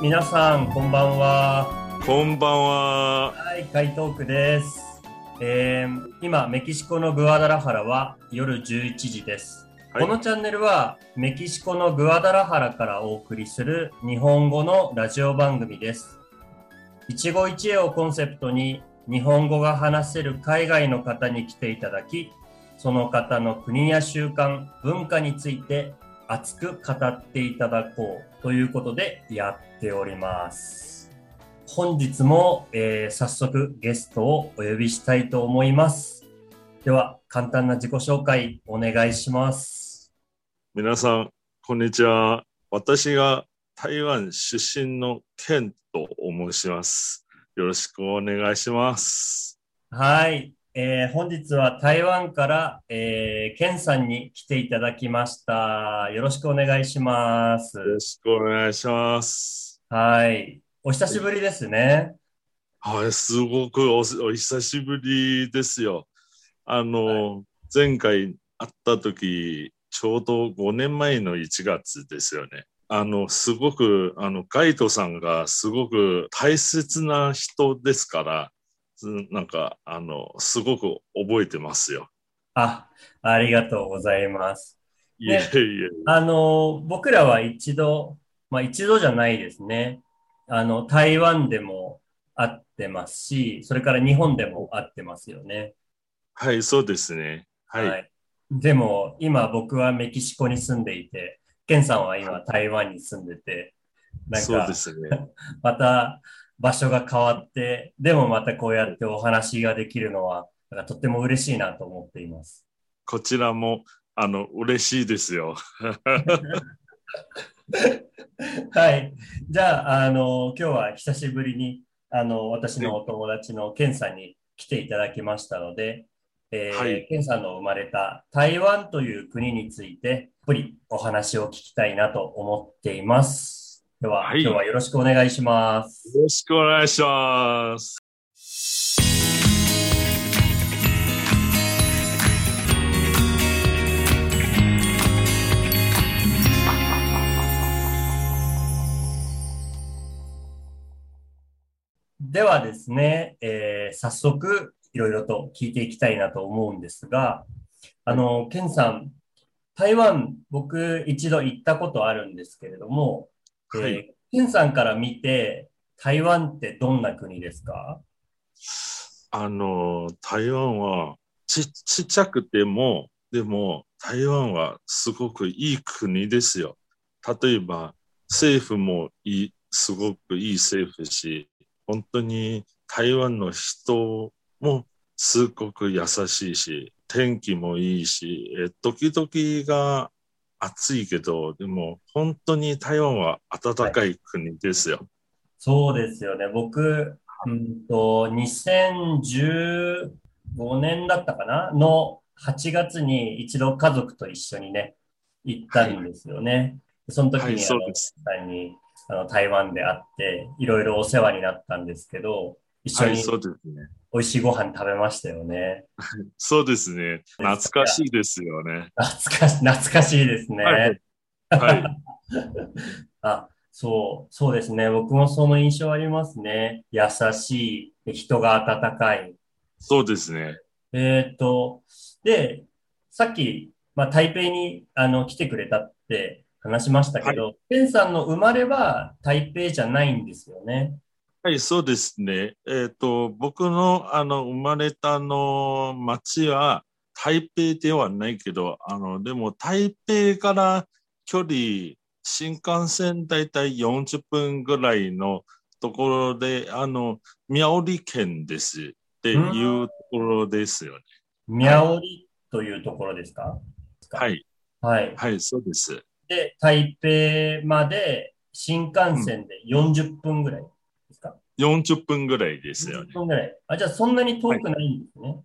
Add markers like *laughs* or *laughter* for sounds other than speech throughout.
皆さんこんばんは。こんばんは。はい、海トークです。えー今メキシコのグアダラハラは夜11時です。はいこのチャンネルはメキシコのグアダラハラからお送りする日本語のラジオ番組です。一期一会をコンセプトに日本語が話せる海外の方に来ていただき、その方の国や習慣、文化について熱く語っていただこうということでやっております。本日も、えー早速ゲストをお呼びしたいと思います。では、簡単な自己紹介お願いします。皆さん、こんにちは。私が台湾出身のケンと申します。よろしくお願いします。はい。えー本日は台湾から、えー、ケンさんに来ていただきました。よろしくお願いします。よろしくお願いします。はい。お久しぶりですね。はい、すごくおお久しぶりですよ。あの、前回会った時、ちょうど5年前の1月ですよね。あの、すごく、あの、ガイドさんがすごく大切な人ですから、うんなんか、あの、すごく覚えてますよ。あ、ありがとうございます。いえいえ。あの、僕らは一度、まあ一度じゃないですね。あの、台湾でも会ってますし、それから日本でも会ってますよね。はい、そうですね。はい。い。でも、今僕はメキシコに住んでいて、ケンさんは今台湾に住んでて、なんかそうで、すね。*laughs* また場所が変わって、でもまたこうやってお話ができるのは、なんかとっても嬉しいなと思っています。こちらも、あの、嬉しいですよ。*laughs* はい。じゃあ、あの、今日は久しぶりに、あの、私のお友達のケンさんに来ていただきましたので、えーはいケンさんの生まれた台湾という国について、たっぷりお話を聞きたいなと思っています。では、はい今日はよろしくお願いします。よろしくお願いします。ではですね、えー早速、いろいろと聞いていきたいなと思うんですが、あの、ケンさん、台湾、僕一度行ったことあるんですけれども、えーはいケンさんから見て、台湾ってどんな国ですか？あの、台湾はちちっちゃくても、でも台湾はすごくいい国ですよ。例えば政府もいい、すごくいい政府し、本当に台湾の人もすごく優しいし、天気もいいし、え時々が暑いけど、でも本当に台湾は暖かい国ですよ。そうですよね。僕、うんと、2015年だったかな？の8月に一度家族と一緒にね、行ったんですよね。その時はいに、あの、そうですさんに、あの、台湾で会って、いろいろお世話になったんですけど、一緒はい、にそうですね。美味しいご飯食べましたよね。そうですね。懐かしいですよね。懐かし、懐かしいですね。はいはい。*laughs* あ、そう、そうですね。僕もその印象ありますね。優しい、人が温かい。そうですね。えーっと、で、さっき、まあ、台北にあの来てくれたって話しましたけど、ペンさんの生まれは台北じゃないんですよね。はい、そうですね。えっ、と、僕の、あの、生まれたあの町は台北ではないけど、あの、でも台北から距離、新幹線だいたい40分ぐらいのところで、あの、宮織県ですっていうところですよね。宮織というところですか？はい、はい。はい、そうです。で、台北まで新幹線で40分ぐらいですか、40分ぐらいですよね40。分ぐらい。あ、じゃあそんなに遠くないんですね。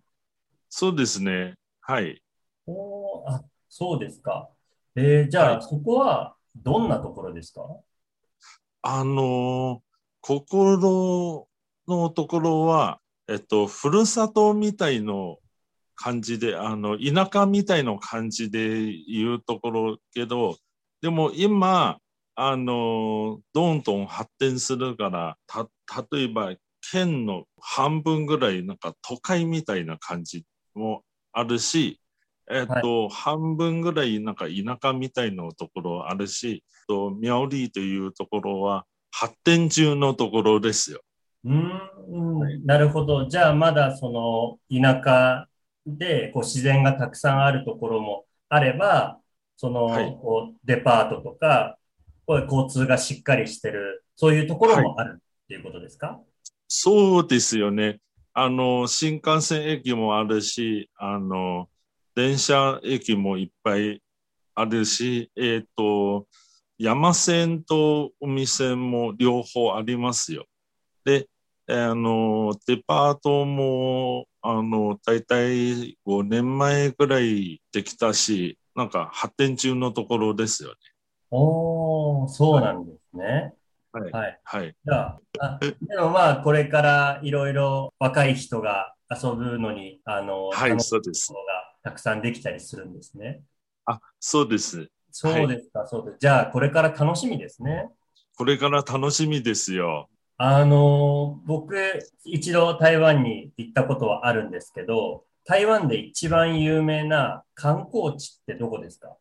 そうですね。はい。おーあ、そうですか。えーじゃあ、はいそこはどんなところですか？あの、心のところは、えっと、ふるさとみたいの感じで、あの、田舎みたいの感じで言うところけど、でも今、あの、どんどん発展するから、た、例えば、県の半分ぐらい、なんか都会みたいな感じもあるし、えっと、半分ぐらい、なんか田舎みたいなところあるし、と、苗栗というところは発展中のところですよ。うーん、なるほど。じゃあまだその田舎でこう自然がたくさんあるところもあれば、その、はいデパートとか、交通がしっかりしてる、そういうところもあるっていうことですか？そうですよね。あの、新幹線駅もあるし、あの、電車駅もいっぱいあるし、えっ、と、山線と海線も両方ありますよ。で、あの、デパートも、あの、だいたい5年前ぐらいできたし、なんか発展中のところですよね。おー、そうなんですね。はい。はい。はい。じゃあ、あでもまあ、これからいろいろ若い人が遊ぶのに、あの、はい、楽しいそうですがたくさんできたりするんですね。あ、そうです。そうですか、そうです。じゃあ、これから楽しみですね。これから楽しみですよ。あの、僕、一度台湾に行ったことはあるんですけど、台湾で一番有名な観光地ってどこですか？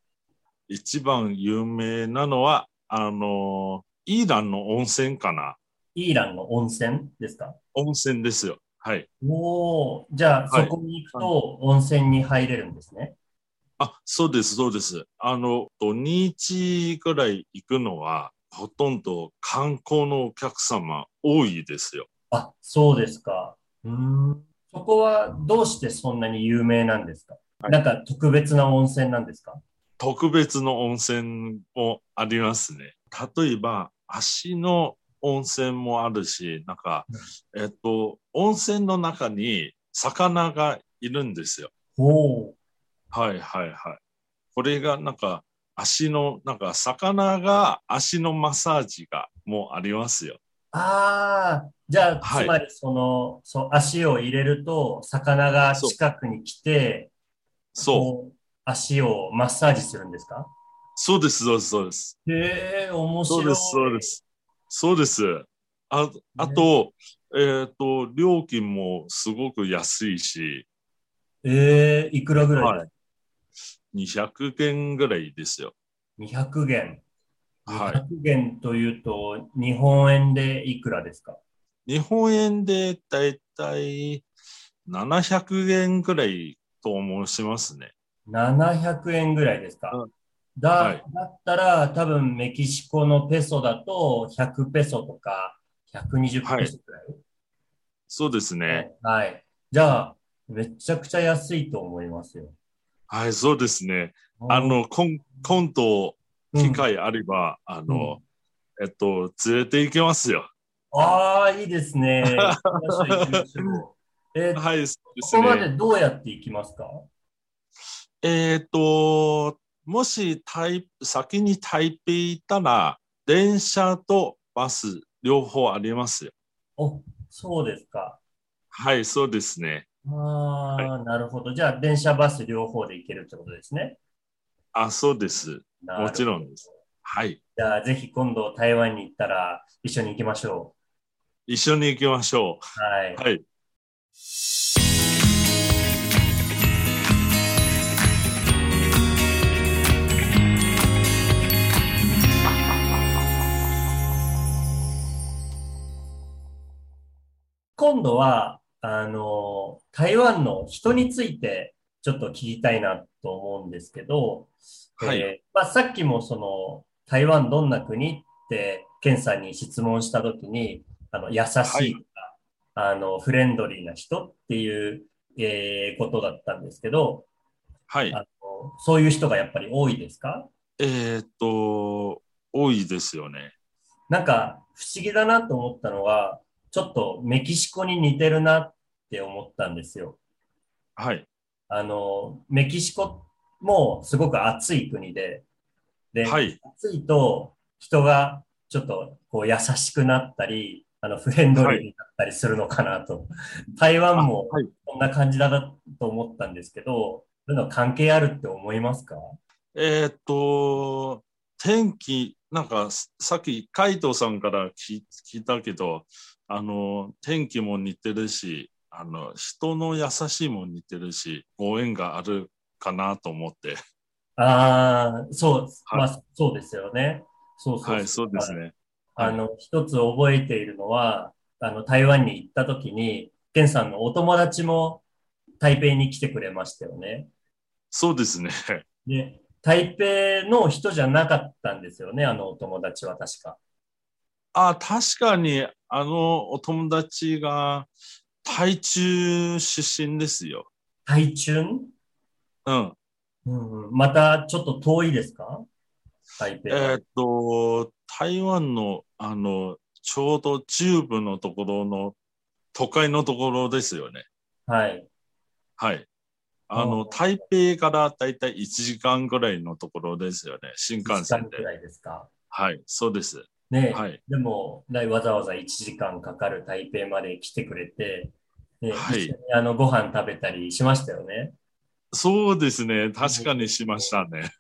一番有名なのは、あの、イーランの温泉かな。イーランの温泉ですか？温泉ですよ。はい。おー、じゃあ、はいそこに行くと温泉に入れるんですね。あ、そうです、そうです。あの、土日ぐらい行くのは、ほとんど観光のお客様多いですよ。あ、そうですか。うーん。そこはどうしてそんなに有名なんですか？はいなんか特別な温泉なんですか？特別の温泉もありますね。例えば、足の温泉もあるし、なんか、えっと、温泉の中に魚がいるんですよ。はいはいはい。これがなんか足の、なんか魚が足のマッサージがもうありますよ。ああ、じゃあ、はいつまりその、そう、足を入れると、魚が近くに来て、そう。足をマッサージするんですか？そうです、そうです、そうです。へえ、面白い。そうです、そうです。そうです。ああと、えっ、と、料金もすごく安いし、ええ、いくらぐらい？はい。200元ぐらいですよ。200元。はい。200元というと、日本円でいくらですか？日本円でだいたい700元ぐらいと申しますね。700円ぐらいですかうんだ、はいだったら多分メキシコのペソだと100ペソとか120ペソくらい、そうですね。はい。じゃあ、めちゃくちゃ安いと思いますよ。はい、そうですね。あの、コン、コント、機会あれば、あの、えっと、連れて行けますよ。ああ、いいですね。*laughs* えーはい、そうですここまでね。どうやって行きますか？えっと、もし台、先に台北行ったら、電車とバス、両方ありますよ。お、そうですか。はい、そうですね。ああ、なるほど。じゃあ、電車、バス両方で行けるってことですね。あ、そうです。もちろんです。はい。じゃあ、ぜひ今度台湾に行ったら一緒に行きましょ一緒に行きましょう。はい。う。はい。今度は、あの、台湾の人についてちょっと聞きたいなと思うんですけど、はいえーまあ、さっきもその、台湾どんな国って、ケンさんに質問したときに、あの、優しいとか、はいあの、フレンドリーな人っていう、えーことだったんですけど、はい。あのそういう人がやっぱり多いですか？えっと、多いですよね。なんか不思議だなと思ったのは、ちょっとメキシコに似てるなって思ったんですよ。はい。あの、メキシコもすごく暑い国で、で、はい。暑いと人がちょっとこう優しくなったり、あの、フレンドリーになったりするのかなと。台湾もはい。こんな感じだなと思ったんですけど、そういうの関係あるって思いますか？えっと、天気なんかさっき海藤さんから聞聞いたけど、あの、天気も似てるし、あの、人の優しいも似てるし、ご縁があるかなと思って。ああ、そう、はいまあ、そうですよね。そうそうはい、そうですね。あの、一つ覚えているのは、あの、台湾に行った時に、ケンさんのお友達も台北に来てくれましたよね。そうですね。で、台北の人じゃなかったんですよね、あのお友達は確か。あ、確かに、あのお友達が台中出身ですよ。台中？うん。うんうん、またちょっと遠いですか？台北は。えーっと、台湾の、あの、ちょうど中部のところの都会のところですよね。はい。はい。あうんの、台北からだいたい1時間ぐらいのところですよね。新幹1時線で。間くらいですか？はい、そうです。ね、はい。でも、ねわざわざ1時間かかる台北まで来てくれて、ねはい一緒にあのご飯食べたりしましたよね。そうですね。確かにしましたね。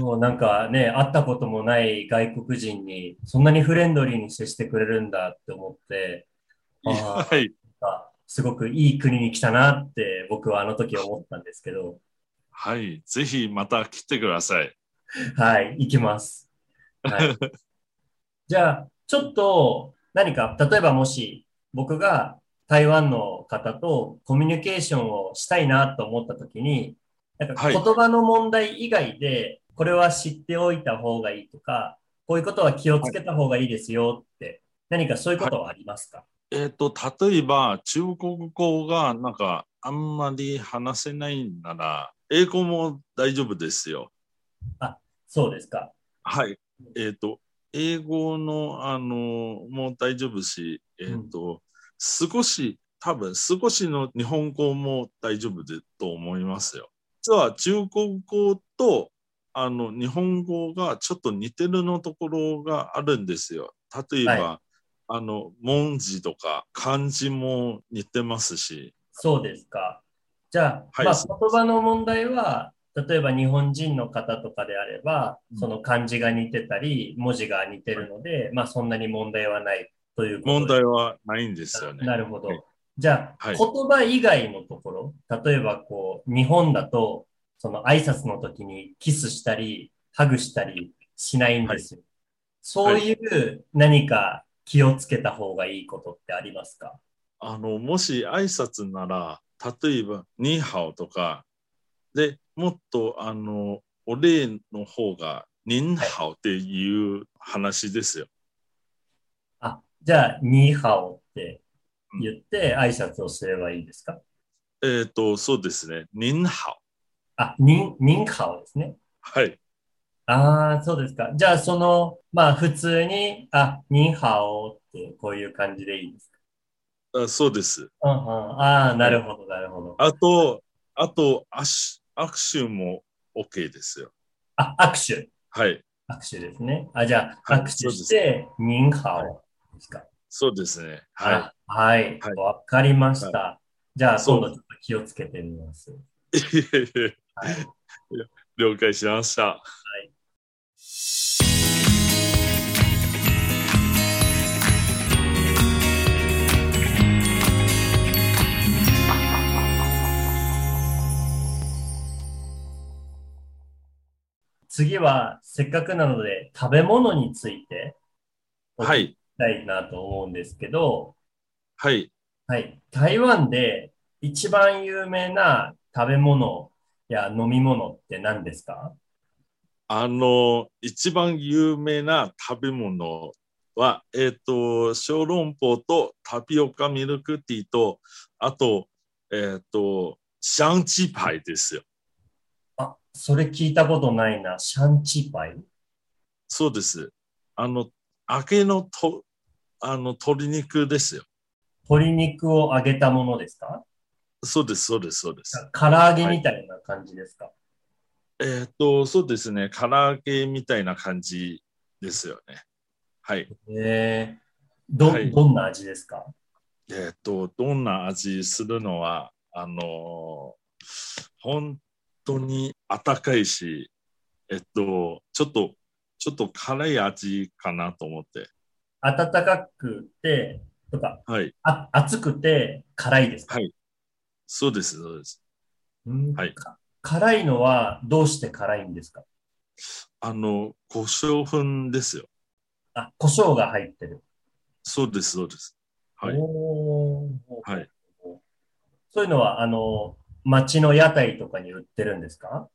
もうなんかね、会ったこともない外国人に、そんなにフレンドリーに接してくれるんだって思って、はい。あすごくいい国に来たなって僕はあの時思ったんですけど、はい。ぜひまた来てください。はい、行きます。はい、*laughs* じゃあ、ちょっと何か、例えばもし僕が台湾の方とコミュニケーションをしたいなと思った時に、なんかはい言葉の問題以外で、これは知っておいた方がいいとか、こういうことは気をつけた方がいいですよって、何かそういうことはありますか、えっと、例えば、中国語がなんかあんまり話せないなら、英語も大丈夫ですよ。そうですか。はい。えっ、と、英語の、あの、もう大丈夫し、えっ、と、少し、多分少しの日本語も大丈夫でと思いますよ。実は中国語と、あの、日本語がちょっと似てるのところがあるんですよ。例えば、はあの、文字とか漢字も似てますし、そうですか。じゃあ、はいまあ、言葉の問題は、例えば日本人の方とかであれば、うんその漢字が似てたり、文字が似てるので、まあそんなに問題はないという問題はないんですよね。なるほどはい。じゃあ、はい言葉以外のところ、例えばこう、日本だと、その挨拶の時にキスしたり、ハグしたりしないんですよ。そういう何か気をつけた方がいいことってありますか？あの、もし挨拶なら、例えば、ニーハオとか、で、もっと、あの、お礼の方が、ニンハオっていう話ですよ。あ、じゃあ、ニーハオって言って挨拶をすればいいですか？えっ、と、そうですね。ニンハオ。あ、ニン、ニンハオですね。はい。ああ、そうですか。じゃあ、その、まあ、普通に、あ、ニンハオってこういう感じでいいですか？あそうです。うんうん。ああ、なるほど、なるほど。あと、あと、握手握手も OK ですよ。あ、握手。はい。握手ですね。あ、じゃあ、はい握手して、ニンハオですか。そうですね。はい。はいわかりました。じゃあ、そう今度ちょっと気をつけてみます。え。了解しました。次は、せっかくなので、食べ物について、は。い。たいなと思うんですけど、はい。はい。台湾で一番有名な食べ物や飲み物って何ですか？あの、一番有名な食べ物は、えっ、と、小籠包とタピオカミルクティーと、あと、えっ、と、シャンチパイですよ。あ、それ聞いたことないな。シャンチパイ？そうです。あの、揚げのと、あの、鶏肉ですよ。鶏肉を揚げたものですか？そうです、そうです、そうです。唐揚げみたいな感じですか、えっ、と、そうですね。唐揚げみたいな感じですよね。はい。えー、ど、はいどんな味ですか？えっ、と、どんな味するのは、あの本当に温かいし、えっと、ちょっとちょっと辛い味かなと思って。暖かくて、とか、はい。あ暑くて辛いですか、はい。そうです、そうです。うんはいか辛いのはどうして辛いんですか？あの、胡椒粉ですよ。あ、胡椒が入ってる。そうです、そうです。はい。はい。そういうのは、あの、街の屋台とかに売ってるんですか？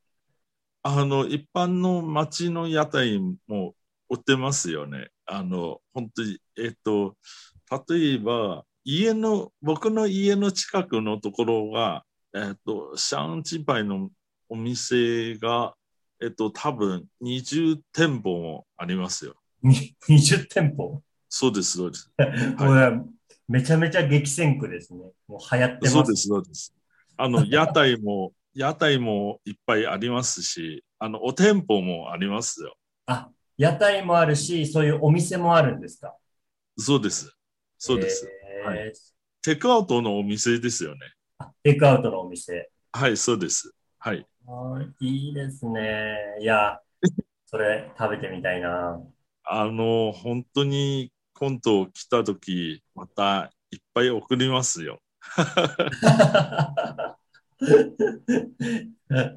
あの、一般の町の屋台も売ってますよね。あの、本当に、えっと、例えば、家の、僕の家の近くのところが、えっと、シャンチパイのお店が、えっと、多分20店舗もありますよ。に ?20 店舗、そうです、そうです。*laughs* これめちゃめちゃ激戦区ですね。もう流行ってます。そうです、そうです。あの、屋台も、屋台もいっぱいありますし、あの、お店舗もありますよ。あ、屋台もあるし、そういうお店もあるんですか？そうです。そうです。えーはいテイクアウトのお店ですよね。あテイクアウトのお店。はい、そうです。はい。はいいいですね。いや、それ食べてみたいな。あの、本当に今度来た時、またいっぱい送りますよ。*laughs*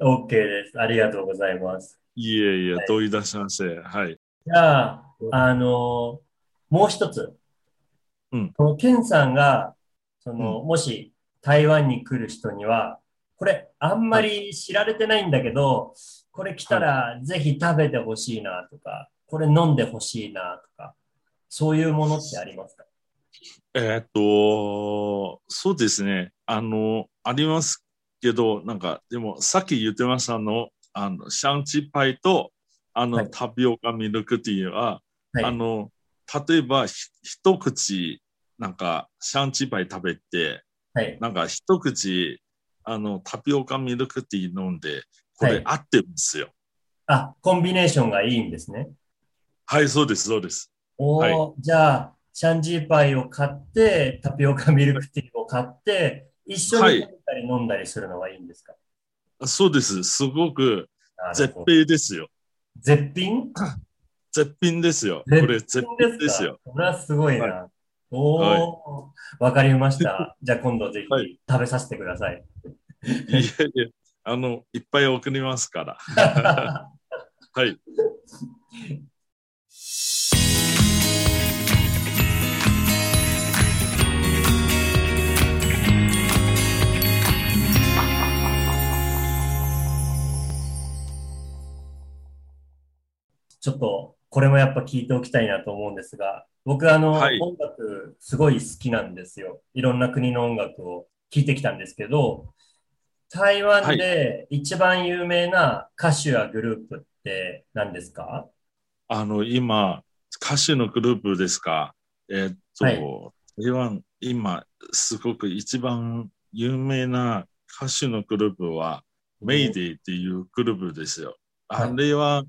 OK です。ありがとうございます。いえいえはい、どういたしまして。はい。じゃあ、あの、もう一つ。うんこのケンさんが、その、もし台湾に来る人には、これあんまり知られてないんだけど、これ来たらぜひ食べてほしいなとか、これ飲んでほしいなとか、そういうものってありますか？えーっと、そうですね。あの、ありますけど、なんか、でも、さっき言ってましたの、あの、シャンチパイと、あの、はいタピオカミルクティーは、はい。あの、例えば、ひ一口、なんか、シャンチパイ食べて、はい。なんか、一口、あの、タピオカミルクティー飲んで、こはいれ合ってるんですよ。あ、コンビネーションがいいんですね。はい、そうです、そうです。おー、じゃあ、シャンジーパイを買って、タピオカミルクティーを買って、一緒に食べたり飲んだりするのがいいんですか、そうです。すごく絶品ですよ。絶品？*coughs* 絶品ですよ。こ絶れ絶品ですよ。これはすごいな。はおー、わ、かりました。*laughs* じゃあ今度ぜひはい食べさせてください。いえいえ、あの、いっぱい送りますから。*laughs* はい。ちょっと、これもやっぱ聞いておきたいなと思うんですが、僕あの、はい音楽すごい好きなんですよ。いろんな国の音楽を聴いてきたんですけど、台湾で一番有名な歌手やグループって何ですか？あの、今、歌手のグループですか？えーっと、はい台湾、今、すごく一番有名な歌手のグループは、メイディっていうグループですよ。はいあれは、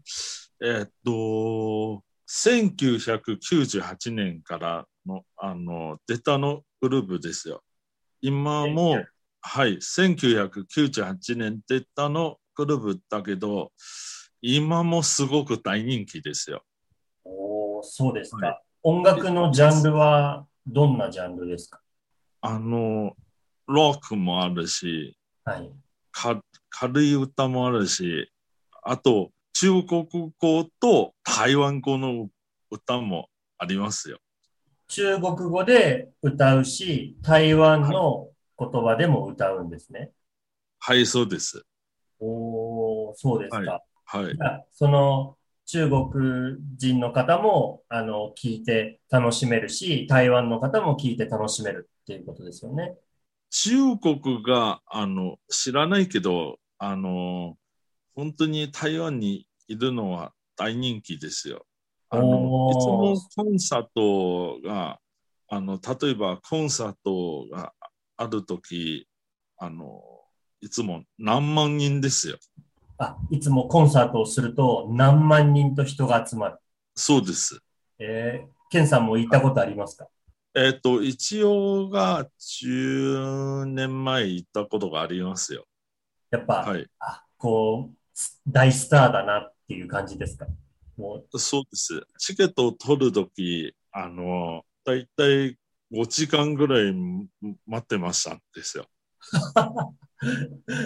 えーっと、1998年からの、あの、出たのグループですよ。今も、はい、1998年出たのグループだけど、今もすごく大人気ですよ。おーそうですか、は音楽のジャンルはどんなジャンルですか？あの、ロックもあるし、はい。か軽い歌もあるし、あと、中国語と台湾語の歌もありますよ。中国語で歌うし、台湾の言葉でも歌うんですね。はい、そうです。おーそうですか。ははいじ。ゃあその中国人の方もあの聞いて楽しめるし、台湾の方も聞いて楽しめるっていうことですよね。中国が、あの、知らないけど、あの、本当に台湾にいるのは大人気ですよ。あの、いつもコンサートが、あの、例えばコンサートがあるとき、あの、いつも何万人ですよ。あ、いつもコンサートをすると何万人と人が集まる。そうです。えー、ケンさんも行ったことありますか？えっ、と、一応が10年前行ったことがありますよ。やっぱ、はい。あ、こう、大スターだなっていう感じですか？もそうです。チケットを取るとき、あの、だいたい5時間ぐらい待ってましたんですよ。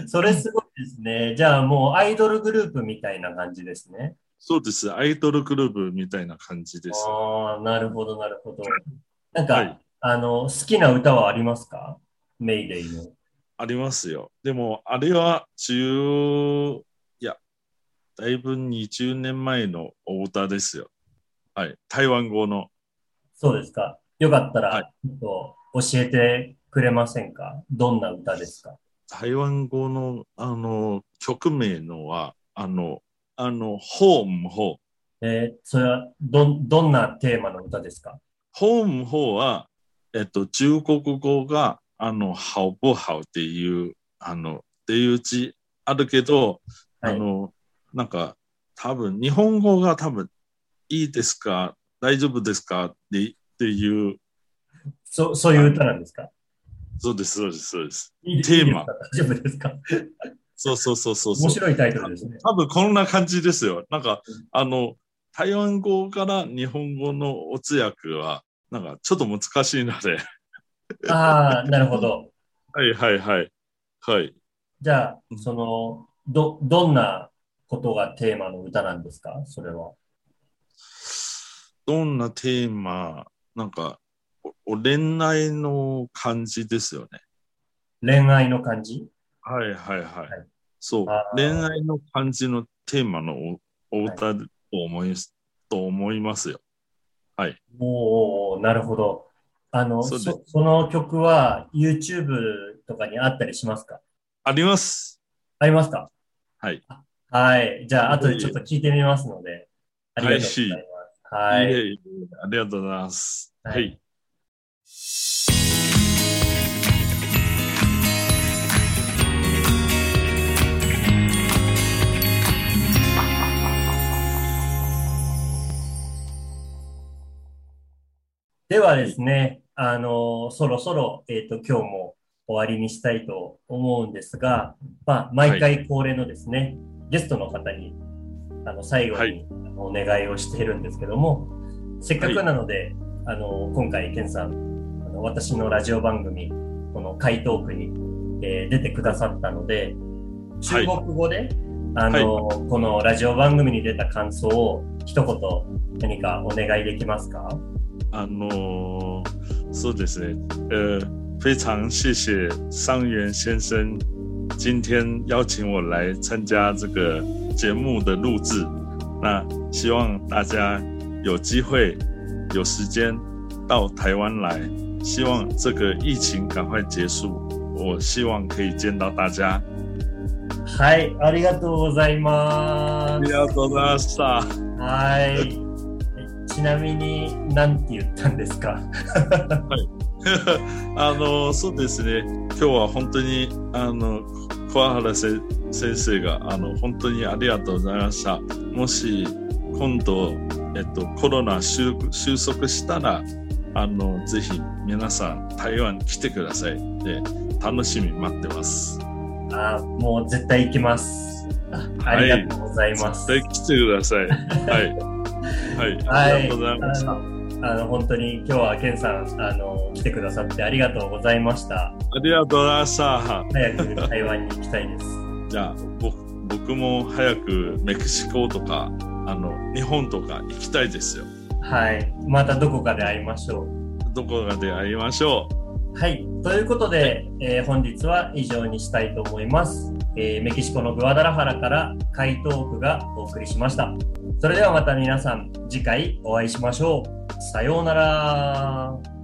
う、*laughs* それすごいですね。じゃあもうアイドルグループみたいな感じですね。そうです。アイドルグループみたいな感じです。ああ、なるほど、なるほど。なんか、はいあの、好きな歌はありますか？メイデイの。ありますよ。でも、あれは10、いや、だいぶ20年前のお歌ですよ。はい。台湾語の。そうですか。よかったはら、教えてくれませんか？どんな歌ですか？台湾語の、あの、曲名のは、あの、あの、ホームホー。えーそれは、ど、どんなテーマの歌ですか？ホームホーは、えっと、中国語が、あの、好不好っていう、あの、っていう字あるけど、はいあの、なんか、多分、日本語が多分、いいですか大丈夫ですかってっていう、そ、そういう歌なんですか？そうです、そうです、そうです。いいテーマ大丈夫ですか？そうそうそうそうそう。面白いタイトルですね。多分こんな感じですよ。なんかうん、あの、台湾語から日本語のお通訳は、なんかちょっと難しいので。ああ、なるほど。はいはいはい。はい。じゃあ、その、ど、どんなことがテーマの歌なんですか？それは。どんなテーマ、なんか、おお恋愛の感じですよね。恋愛の感じ？はいはいはい。はいそう恋愛の感じのテーマのおお歌と思い,、と思いますよ。おおなるほど。あの、そそ、その曲は YouTube とかにあったりしますか？あります。ありますか？はい。はい。じゃあ、後でちょっと聞いてみますので、ありがとうございます。はいありがとうございます。はいはいではですね、あの、そろそろ、えっと、今日も終わりにしたいと思うんですが、まあ、毎回恒例のですね、ゲストの方に、あの、最後に、お願いをしているんですけども、せっかくなので、あの、今回、ケンさん、あの私のラジオ番組、この回答区に、えー出てくださったので、中国語で、あの、このラジオ番組に出た感想を一言何かお願いできますか？あのそうですね，呃，非常谢谢桑原先生今天邀请我来参加这个节目的录制。那希望大家有机会、有时间到台湾来，希望这个疫情赶快结束。我希望可以见到大家。はい、ありがとうございまありがとうございました。す。はい。えちなみに、何て言ったんですか *laughs* あのそうですね。今日は本当にあの桑原せ先生があの本当にありがとうございました。もし今度、えっと、コロナ収収束したらあのぜひ皆さん台湾来てください。で楽しみ待ってます。あもう絶対行きます。あありがとうございます。絶対来てください。はい。はい、*laughs* はい。ありがとうございました、あの本当に今日はケンさんあの来てくださってありがとうございました。ありがとうございました早く台湾に行きたいです。*laughs* じゃあ僕僕も早くメキシコとかあの日本とか行きたいですよ。はい。またどこかで会いましょう。どこかで会いましょはい。ということで、えー本日は以上にしたいと思います、えーメキシコのグアダラハラから回答区がお送りしました。それではまた皆さん次回お会いしましょう。さようなら。